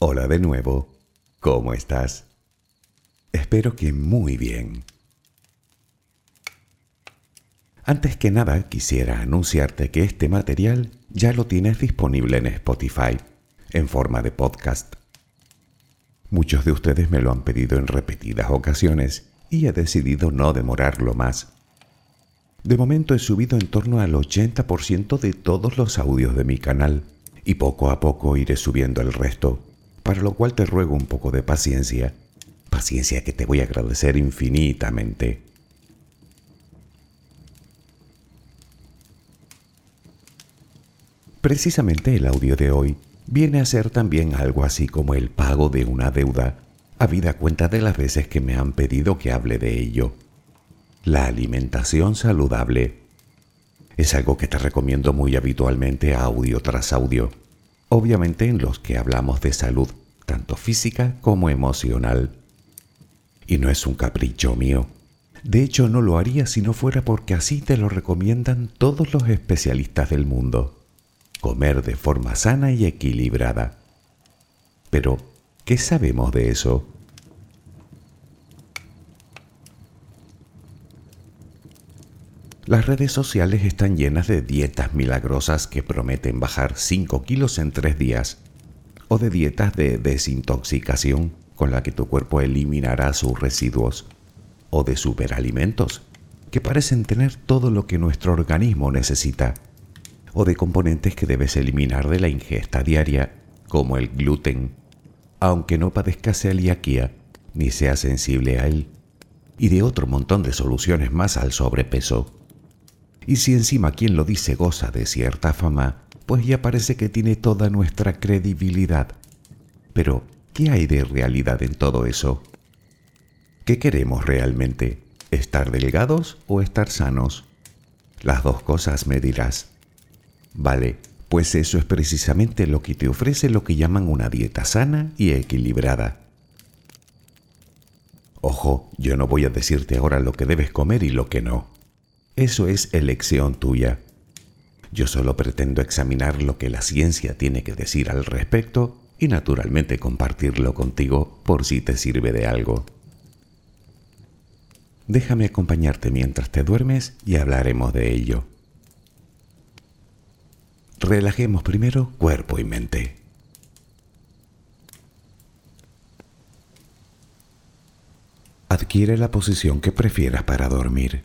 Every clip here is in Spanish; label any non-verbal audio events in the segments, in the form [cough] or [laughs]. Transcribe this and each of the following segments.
Hola de nuevo, ¿cómo estás? Espero que muy bien. Antes que nada quisiera anunciarte que este material ya lo tienes disponible en Spotify, en forma de podcast. Muchos de ustedes me lo han pedido en repetidas ocasiones y he decidido no demorarlo más. De momento he subido en torno al 80% de todos los audios de mi canal y poco a poco iré subiendo el resto para lo cual te ruego un poco de paciencia, paciencia que te voy a agradecer infinitamente. Precisamente el audio de hoy viene a ser también algo así como el pago de una deuda, habida cuenta de las veces que me han pedido que hable de ello. La alimentación saludable es algo que te recomiendo muy habitualmente audio tras audio obviamente en los que hablamos de salud, tanto física como emocional. Y no es un capricho mío. De hecho, no lo haría si no fuera porque así te lo recomiendan todos los especialistas del mundo. Comer de forma sana y equilibrada. Pero, ¿qué sabemos de eso? Las redes sociales están llenas de dietas milagrosas que prometen bajar 5 kilos en 3 días, o de dietas de desintoxicación con la que tu cuerpo eliminará sus residuos, o de superalimentos que parecen tener todo lo que nuestro organismo necesita, o de componentes que debes eliminar de la ingesta diaria, como el gluten, aunque no padezcas celiaquía ni sea sensible a él, y de otro montón de soluciones más al sobrepeso. Y si encima quien lo dice goza de cierta fama, pues ya parece que tiene toda nuestra credibilidad. Pero, ¿qué hay de realidad en todo eso? ¿Qué queremos realmente? ¿Estar delgados o estar sanos? Las dos cosas me dirás. Vale, pues eso es precisamente lo que te ofrece lo que llaman una dieta sana y equilibrada. Ojo, yo no voy a decirte ahora lo que debes comer y lo que no. Eso es elección tuya. Yo solo pretendo examinar lo que la ciencia tiene que decir al respecto y naturalmente compartirlo contigo por si te sirve de algo. Déjame acompañarte mientras te duermes y hablaremos de ello. Relajemos primero cuerpo y mente. Adquiere la posición que prefieras para dormir.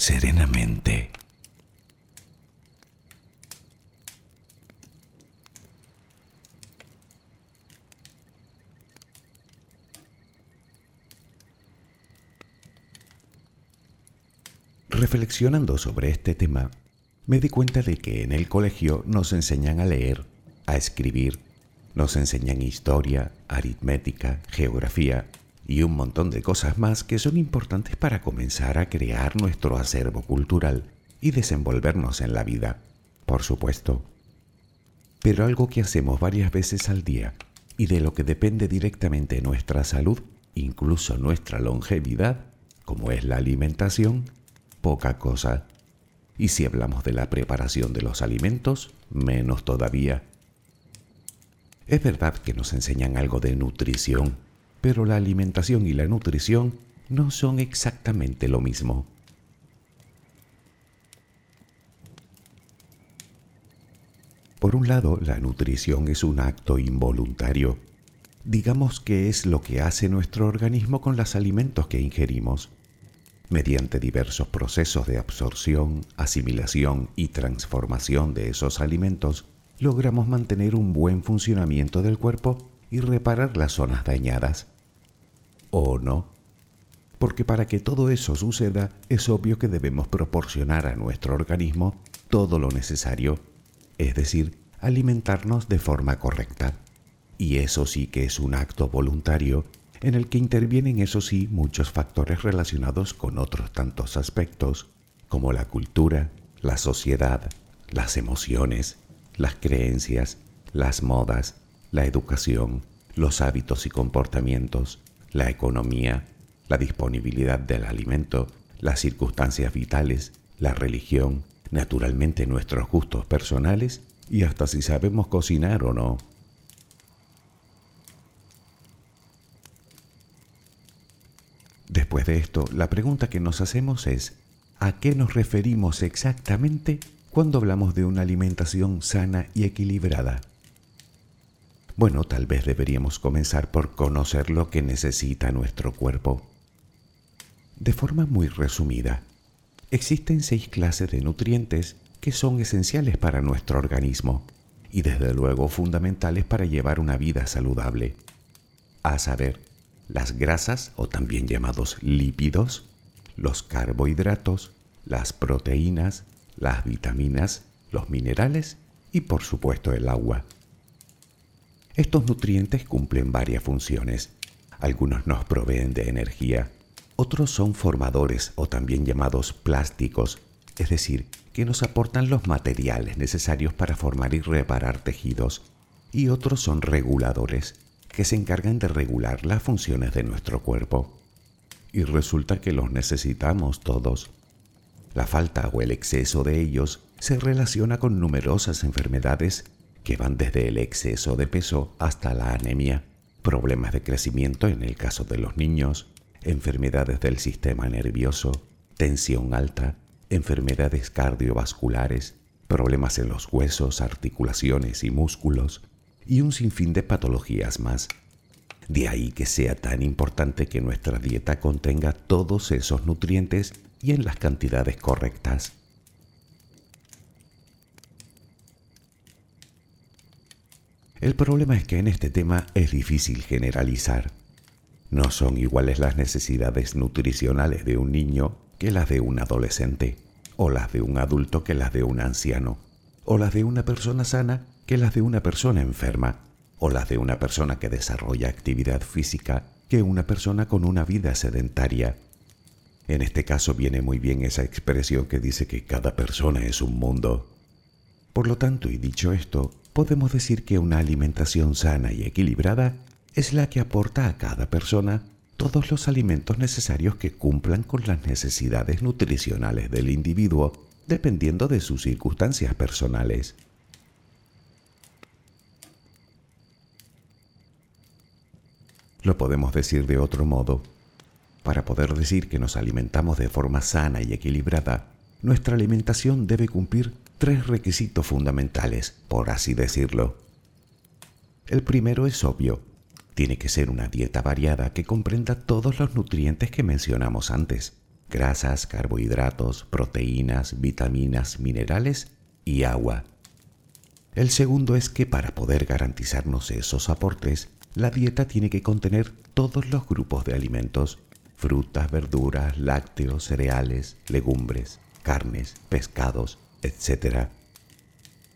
serenamente. Reflexionando sobre este tema, me di cuenta de que en el colegio nos enseñan a leer, a escribir, nos enseñan historia, aritmética, geografía, y un montón de cosas más que son importantes para comenzar a crear nuestro acervo cultural y desenvolvernos en la vida, por supuesto. Pero algo que hacemos varias veces al día y de lo que depende directamente nuestra salud, incluso nuestra longevidad, como es la alimentación, poca cosa. Y si hablamos de la preparación de los alimentos, menos todavía. Es verdad que nos enseñan algo de nutrición, pero la alimentación y la nutrición no son exactamente lo mismo. Por un lado, la nutrición es un acto involuntario. Digamos que es lo que hace nuestro organismo con los alimentos que ingerimos. Mediante diversos procesos de absorción, asimilación y transformación de esos alimentos, logramos mantener un buen funcionamiento del cuerpo y reparar las zonas dañadas. ¿O no? Porque para que todo eso suceda es obvio que debemos proporcionar a nuestro organismo todo lo necesario, es decir, alimentarnos de forma correcta. Y eso sí que es un acto voluntario en el que intervienen, eso sí, muchos factores relacionados con otros tantos aspectos, como la cultura, la sociedad, las emociones, las creencias, las modas, la educación, los hábitos y comportamientos, la economía, la disponibilidad del alimento, las circunstancias vitales, la religión, naturalmente nuestros gustos personales y hasta si sabemos cocinar o no. Después de esto, la pregunta que nos hacemos es, ¿a qué nos referimos exactamente cuando hablamos de una alimentación sana y equilibrada? Bueno, tal vez deberíamos comenzar por conocer lo que necesita nuestro cuerpo. De forma muy resumida, existen seis clases de nutrientes que son esenciales para nuestro organismo y desde luego fundamentales para llevar una vida saludable. a saber, las grasas o también llamados lípidos, los carbohidratos, las proteínas, las vitaminas, los minerales y por supuesto el agua. Estos nutrientes cumplen varias funciones. Algunos nos proveen de energía, otros son formadores o también llamados plásticos, es decir, que nos aportan los materiales necesarios para formar y reparar tejidos, y otros son reguladores, que se encargan de regular las funciones de nuestro cuerpo. Y resulta que los necesitamos todos. La falta o el exceso de ellos se relaciona con numerosas enfermedades que van desde el exceso de peso hasta la anemia, problemas de crecimiento en el caso de los niños, enfermedades del sistema nervioso, tensión alta, enfermedades cardiovasculares, problemas en los huesos, articulaciones y músculos, y un sinfín de patologías más. De ahí que sea tan importante que nuestra dieta contenga todos esos nutrientes y en las cantidades correctas. El problema es que en este tema es difícil generalizar. No son iguales las necesidades nutricionales de un niño que las de un adolescente, o las de un adulto que las de un anciano, o las de una persona sana que las de una persona enferma, o las de una persona que desarrolla actividad física que una persona con una vida sedentaria. En este caso viene muy bien esa expresión que dice que cada persona es un mundo. Por lo tanto, y dicho esto, podemos decir que una alimentación sana y equilibrada es la que aporta a cada persona todos los alimentos necesarios que cumplan con las necesidades nutricionales del individuo, dependiendo de sus circunstancias personales. Lo podemos decir de otro modo. Para poder decir que nos alimentamos de forma sana y equilibrada, nuestra alimentación debe cumplir tres requisitos fundamentales, por así decirlo. El primero es obvio. Tiene que ser una dieta variada que comprenda todos los nutrientes que mencionamos antes. Grasas, carbohidratos, proteínas, vitaminas, minerales y agua. El segundo es que para poder garantizarnos esos aportes, la dieta tiene que contener todos los grupos de alimentos, frutas, verduras, lácteos, cereales, legumbres, carnes, pescados, etc.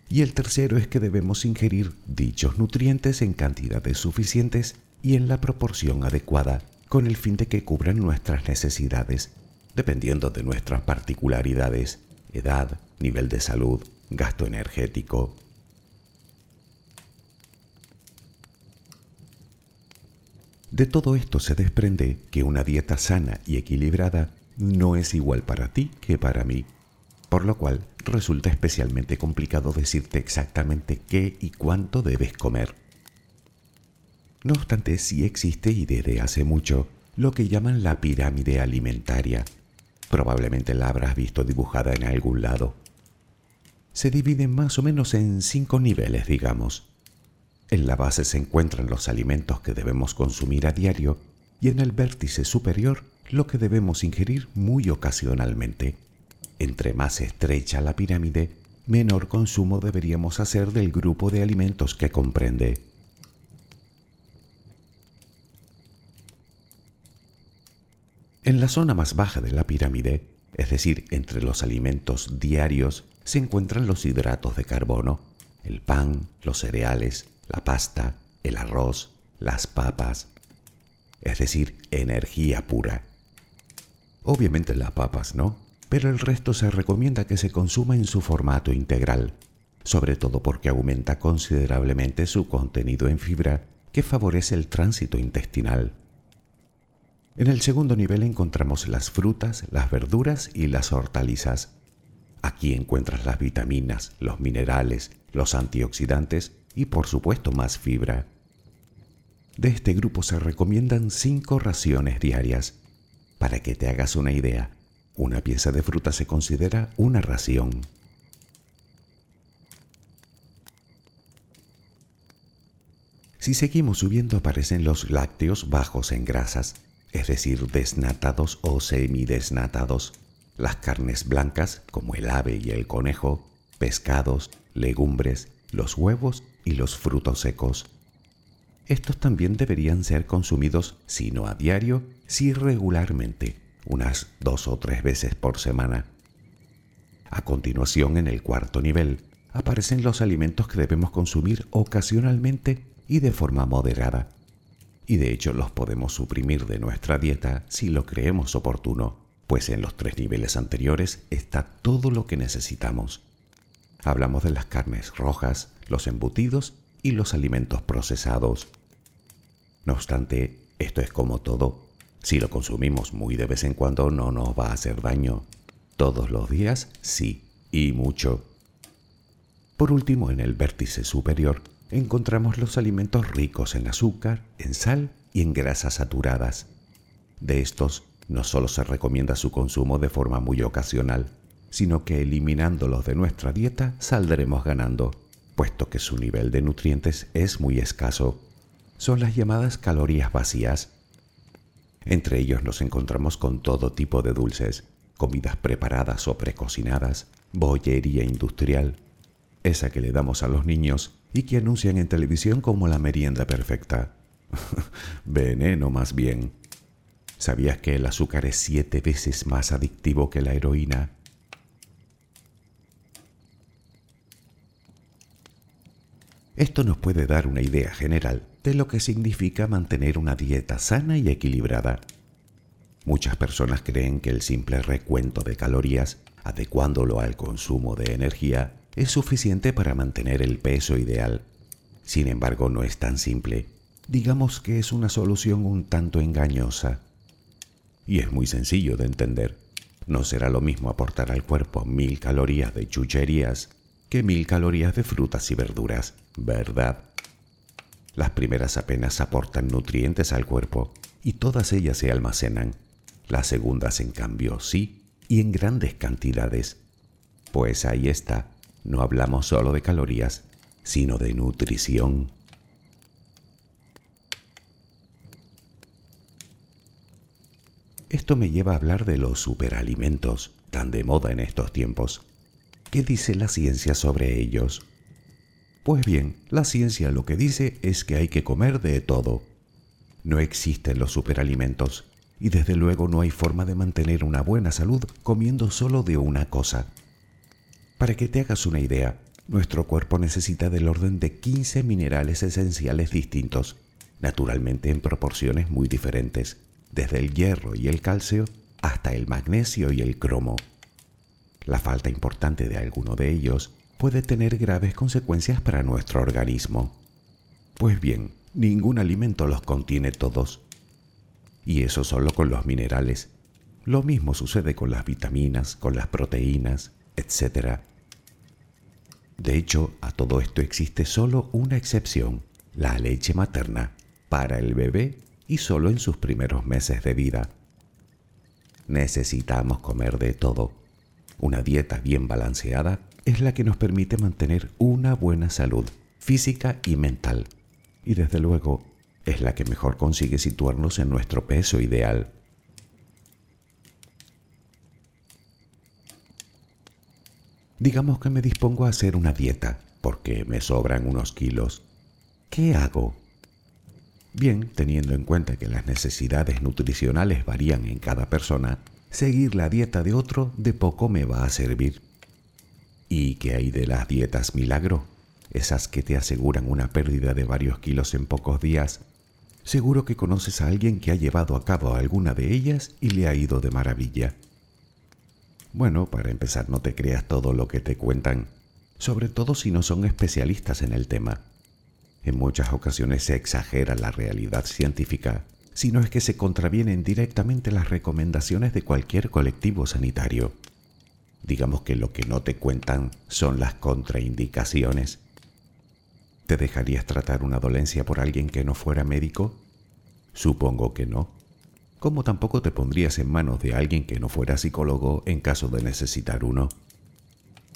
Y el tercero es que debemos ingerir dichos nutrientes en cantidades suficientes y en la proporción adecuada, con el fin de que cubran nuestras necesidades, dependiendo de nuestras particularidades, edad, nivel de salud, gasto energético. De todo esto se desprende que una dieta sana y equilibrada no es igual para ti que para mí por lo cual resulta especialmente complicado decirte exactamente qué y cuánto debes comer. No obstante, sí existe y desde hace mucho lo que llaman la pirámide alimentaria. Probablemente la habrás visto dibujada en algún lado. Se divide más o menos en cinco niveles, digamos. En la base se encuentran los alimentos que debemos consumir a diario y en el vértice superior lo que debemos ingerir muy ocasionalmente. Entre más estrecha la pirámide, menor consumo deberíamos hacer del grupo de alimentos que comprende. En la zona más baja de la pirámide, es decir, entre los alimentos diarios, se encuentran los hidratos de carbono, el pan, los cereales, la pasta, el arroz, las papas, es decir, energía pura. Obviamente las papas, ¿no? Pero el resto se recomienda que se consuma en su formato integral, sobre todo porque aumenta considerablemente su contenido en fibra que favorece el tránsito intestinal. En el segundo nivel encontramos las frutas, las verduras y las hortalizas. Aquí encuentras las vitaminas, los minerales, los antioxidantes y por supuesto más fibra. De este grupo se recomiendan cinco raciones diarias. Para que te hagas una idea, una pieza de fruta se considera una ración. Si seguimos subiendo aparecen los lácteos bajos en grasas, es decir, desnatados o semidesnatados, las carnes blancas como el ave y el conejo, pescados, legumbres, los huevos y los frutos secos. estos también deberían ser consumidos, si no a diario, si regularmente, unas dos o tres veces por semana. A continuación, en el cuarto nivel, aparecen los alimentos que debemos consumir ocasionalmente y de forma moderada. Y de hecho los podemos suprimir de nuestra dieta si lo creemos oportuno, pues en los tres niveles anteriores está todo lo que necesitamos. Hablamos de las carnes rojas, los embutidos y los alimentos procesados. No obstante, esto es como todo. Si lo consumimos muy de vez en cuando no nos va a hacer daño. Todos los días sí, y mucho. Por último, en el vértice superior encontramos los alimentos ricos en azúcar, en sal y en grasas saturadas. De estos, no solo se recomienda su consumo de forma muy ocasional, sino que eliminándolos de nuestra dieta saldremos ganando puesto que su nivel de nutrientes es muy escaso. Son las llamadas calorías vacías. Entre ellos nos encontramos con todo tipo de dulces, comidas preparadas o precocinadas, bollería industrial, esa que le damos a los niños y que anuncian en televisión como la merienda perfecta. [laughs] Veneno más bien. ¿Sabías que el azúcar es siete veces más adictivo que la heroína? Esto nos puede dar una idea general de lo que significa mantener una dieta sana y equilibrada. Muchas personas creen que el simple recuento de calorías, adecuándolo al consumo de energía, es suficiente para mantener el peso ideal. Sin embargo, no es tan simple. Digamos que es una solución un tanto engañosa. Y es muy sencillo de entender. No será lo mismo aportar al cuerpo mil calorías de chucherías que mil calorías de frutas y verduras, ¿verdad? Las primeras apenas aportan nutrientes al cuerpo y todas ellas se almacenan. Las segundas, en cambio, sí, y en grandes cantidades. Pues ahí está, no hablamos solo de calorías, sino de nutrición. Esto me lleva a hablar de los superalimentos, tan de moda en estos tiempos. ¿Qué dice la ciencia sobre ellos? Pues bien, la ciencia lo que dice es que hay que comer de todo. No existen los superalimentos y desde luego no hay forma de mantener una buena salud comiendo solo de una cosa. Para que te hagas una idea, nuestro cuerpo necesita del orden de 15 minerales esenciales distintos, naturalmente en proporciones muy diferentes, desde el hierro y el calcio hasta el magnesio y el cromo. La falta importante de alguno de ellos puede tener graves consecuencias para nuestro organismo. Pues bien, ningún alimento los contiene todos. Y eso solo con los minerales. Lo mismo sucede con las vitaminas, con las proteínas, etc. De hecho, a todo esto existe solo una excepción, la leche materna, para el bebé y solo en sus primeros meses de vida. Necesitamos comer de todo una dieta bien balanceada es la que nos permite mantener una buena salud física y mental. Y desde luego es la que mejor consigue situarnos en nuestro peso ideal. Digamos que me dispongo a hacer una dieta porque me sobran unos kilos. ¿Qué hago? Bien, teniendo en cuenta que las necesidades nutricionales varían en cada persona, seguir la dieta de otro de poco me va a servir. ¿Y qué hay de las dietas milagro? Esas que te aseguran una pérdida de varios kilos en pocos días. Seguro que conoces a alguien que ha llevado a cabo alguna de ellas y le ha ido de maravilla. Bueno, para empezar no te creas todo lo que te cuentan, sobre todo si no son especialistas en el tema. En muchas ocasiones se exagera la realidad científica sino es que se contravienen directamente las recomendaciones de cualquier colectivo sanitario. Digamos que lo que no te cuentan son las contraindicaciones. ¿Te dejarías tratar una dolencia por alguien que no fuera médico? Supongo que no. Como tampoco te pondrías en manos de alguien que no fuera psicólogo en caso de necesitar uno.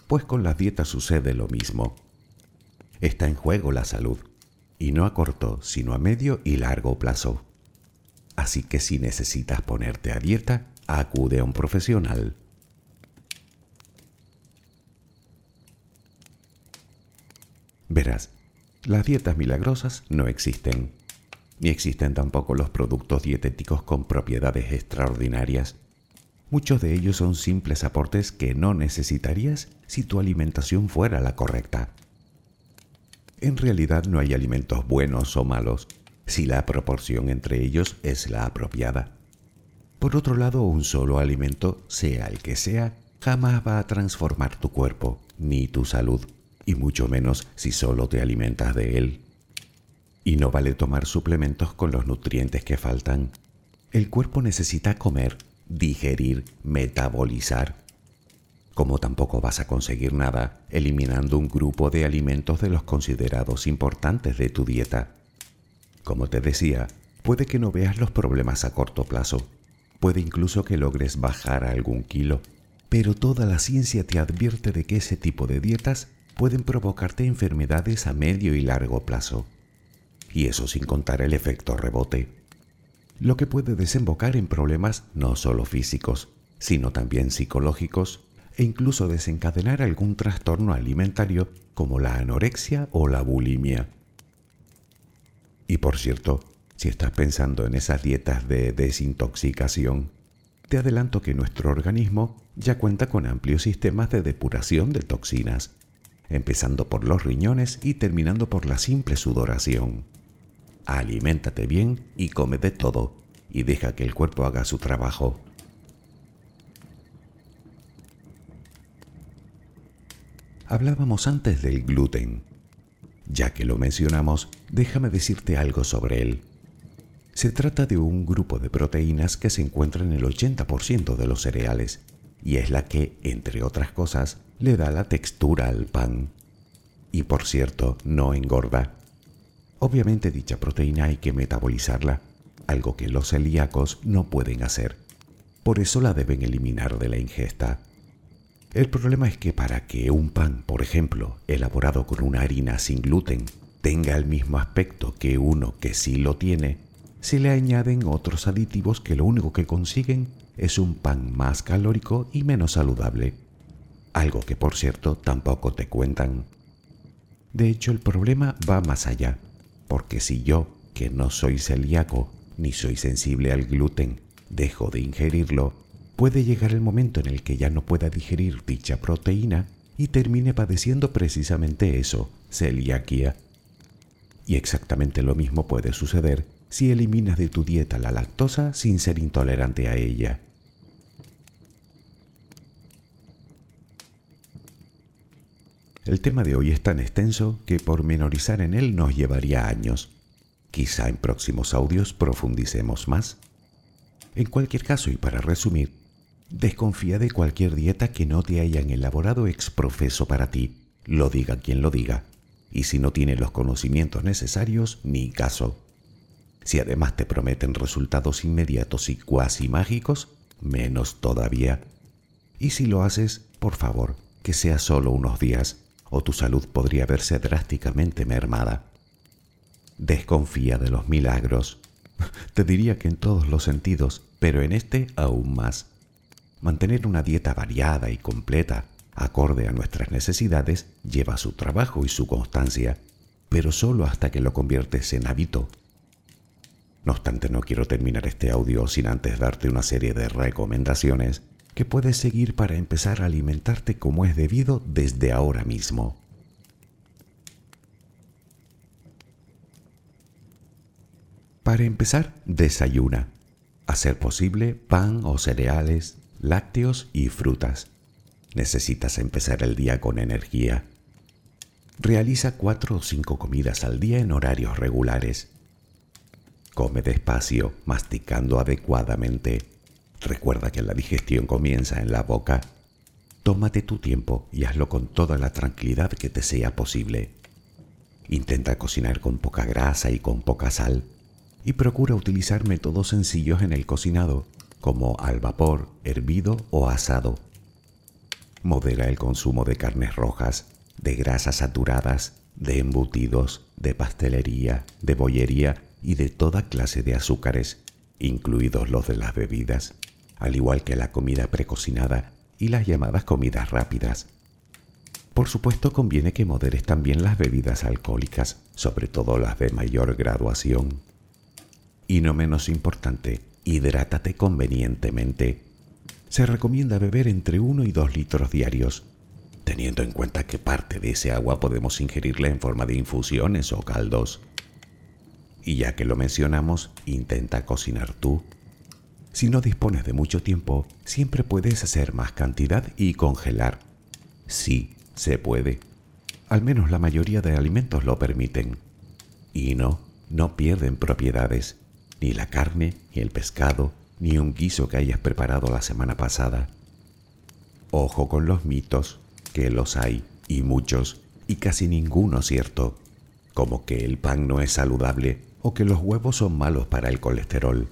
Pues con las dietas sucede lo mismo. Está en juego la salud, y no a corto, sino a medio y largo plazo. Así que si necesitas ponerte a dieta, acude a un profesional. Verás, Las dietas milagrosas no existen, ni existen tampoco los productos dietéticos con propiedades extraordinarias. Muchos de ellos son simples aportes que no necesitarías si tu alimentación fuera la correcta. En realidad no hay alimentos buenos o malos, si la proporción entre ellos es la apropiada. Por otro lado, un solo alimento, sea el que sea, jamás va a transformar tu cuerpo ni tu salud, y mucho menos si solo te alimentas de él. Y no vale tomar suplementos con los nutrientes que faltan. El cuerpo necesita comer, digerir, metabolizar. Como tampoco vas a conseguir nada eliminando un grupo de alimentos de los considerados importantes de tu dieta. Como te decía, puede que no veas los problemas a corto plazo, Puede incluso que logres bajar algún kilo, pero toda la ciencia te advierte de que ese tipo de dietas pueden provocarte enfermedades a medio y largo plazo. Y eso sin contar el efecto rebote, lo que puede desembocar en problemas no solo físicos, sino también psicológicos e incluso desencadenar algún trastorno alimentario como la anorexia o la bulimia. Y por cierto, si estás pensando en esas dietas de desintoxicación, te adelanto que nuestro organismo ya cuenta con amplios sistemas de depuración de toxinas, empezando por los riñones y terminando por la simple sudoración. Aliméntate bien y come de todo, y deja que el cuerpo haga su trabajo. Hablábamos antes del gluten. Ya que lo mencionamos, déjame decirte algo sobre él. Se trata de un grupo de proteínas que se encuentra en el 80% de los cereales y es la que, entre otras cosas, le da la textura al pan. Y por cierto, no engorda. Obviamente dicha proteína hay que metabolizarla, algo que los celíacos no pueden hacer. Por eso la deben eliminar de la ingesta. El problema es que para que un pan, por ejemplo, elaborado con una harina sin gluten, tenga el mismo aspecto que uno que sí lo tiene, se le añaden otros aditivos que lo único que consiguen es un pan más calórico y menos saludable, algo que por cierto tampoco te cuentan. De hecho, el problema va más allá, porque si yo, que no soy celíaco ni soy sensible al gluten, dejo de ingerirlo, puede llegar el momento en el que ya no pueda digerir dicha proteína y termine padeciendo precisamente eso, celiaquía. Y exactamente lo mismo puede suceder si eliminas de tu dieta la lactosa sin ser intolerante a ella. El tema de hoy es tan extenso que por menorizar en él nos llevaría años. Quizá en próximos audios profundicemos más. En cualquier caso, y para resumir, desconfía de cualquier dieta que no te hayan elaborado ex profeso para ti, lo diga quien lo diga, y si no tiene los conocimientos necesarios, ni caso. Si además te prometen resultados inmediatos y cuasi mágicos, menos todavía. Y si lo haces, por favor, que sea solo unos días, o tu salud podría verse drásticamente mermada. Desconfía de los milagros. [laughs] Te diría que en todos los sentidos, pero en este aún más. Mantener una dieta variada y completa, acorde a nuestras necesidades, lleva su trabajo y su constancia, pero solo hasta que lo conviertes en hábito no obstante, no quiero terminar este audio sin antes darte una serie de recomendaciones que puedes seguir para empezar a alimentarte como es debido desde ahora mismo. Para empezar, desayuna. A ser posible, pan o cereales, lácteos y frutas. Necesitas empezar el día con energía. Realiza cuatro o cinco comidas al día en horarios regulares Come despacio, masticando adecuadamente. Recuerda que la digestión comienza en la boca. Tómate tu tiempo y hazlo con toda la tranquilidad que te sea posible. Intenta cocinar con poca grasa y con poca sal y procura utilizar métodos sencillos en el cocinado, como al vapor, hervido o asado. Modera el consumo de carnes rojas, de grasas saturadas, de embutidos, de pastelería, de bollería y de toda clase de azúcares, incluidos los de las bebidas, al igual que la comida precocinada y las llamadas comidas rápidas. Por supuesto conviene que moderes también las bebidas alcohólicas, sobre todo las de mayor graduación. Y no menos importante, hidrátate convenientemente. Se recomienda beber entre 1 y 2 litros diarios, teniendo en cuenta que parte de ese agua podemos ingerirla en forma de infusiones o caldos. Y ya que lo mencionamos, intenta cocinar tú. Si no dispones de mucho tiempo, siempre puedes hacer más cantidad y congelar. Sí, se puede. Al menos la mayoría de alimentos lo permiten. Y no, no pierden propiedades, ni la carne, ni el pescado, ni un guiso que hayas preparado la semana pasada. Ojo con los mitos, que los hay, y muchos, y casi ninguno cierto, como que el pan no es saludable o que los huevos son malos para el colesterol.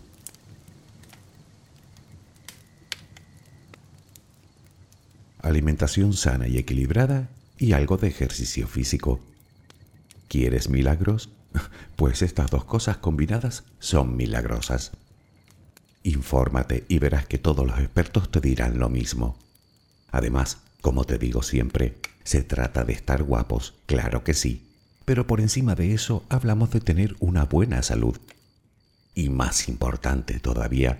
Alimentación sana y equilibrada y algo de ejercicio físico. ¿Quieres milagros? [laughs] Pues estas dos cosas combinadas son milagrosas. Infórmate y verás que todos los expertos te dirán lo mismo. Además, como te digo siempre, se trata de estar guapos, claro que sí, pero por encima de eso hablamos de tener una buena salud. Y más importante todavía,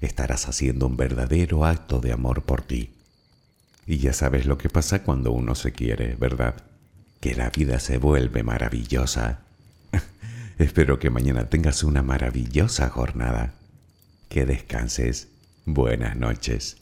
estarás haciendo un verdadero acto de amor por ti. Y ya sabes lo que pasa cuando uno se quiere, ¿verdad? Que la vida se vuelve maravillosa. [laughs] Espero que mañana tengas una maravillosa jornada. Que descanses. Buenas noches.